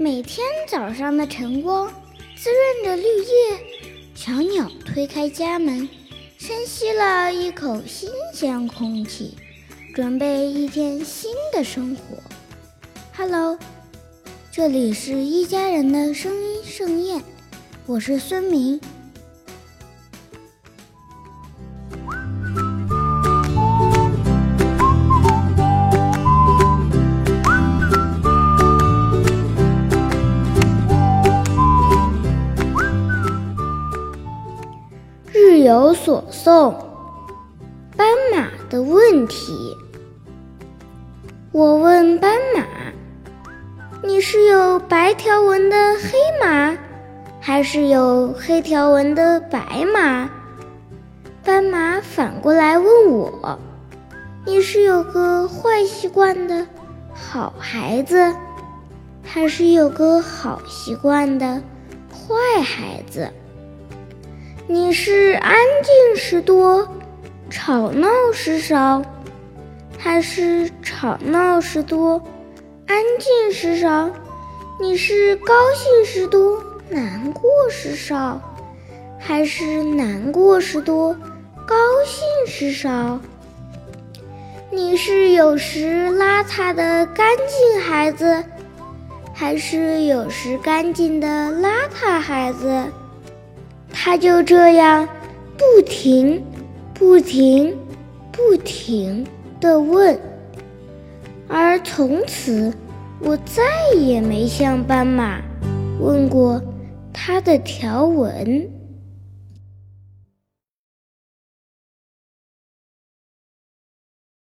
每天早上的晨光滋润着绿叶，小鸟推开家门，深吸了一口新鲜空气，准备一天新的生活。Hello，这里是一家人的声音盛宴，我是孙明。有所送，斑马的问题。我问斑马：“你是有白条纹的黑马，还是有黑条纹的白马？”斑马反过来问我：“你是有个坏习惯的好孩子，还是有个好习惯的坏孩子？”你是安静时多，吵闹时少，还是吵闹时多，安静时少？你是高兴时多，难过时少，还是难过时多，高兴时少？你是有时邋遢的干净孩子，还是有时干净的邋遢孩子？他就这样不停、不停、不停的问，而从此我再也没向斑马问过它的条纹。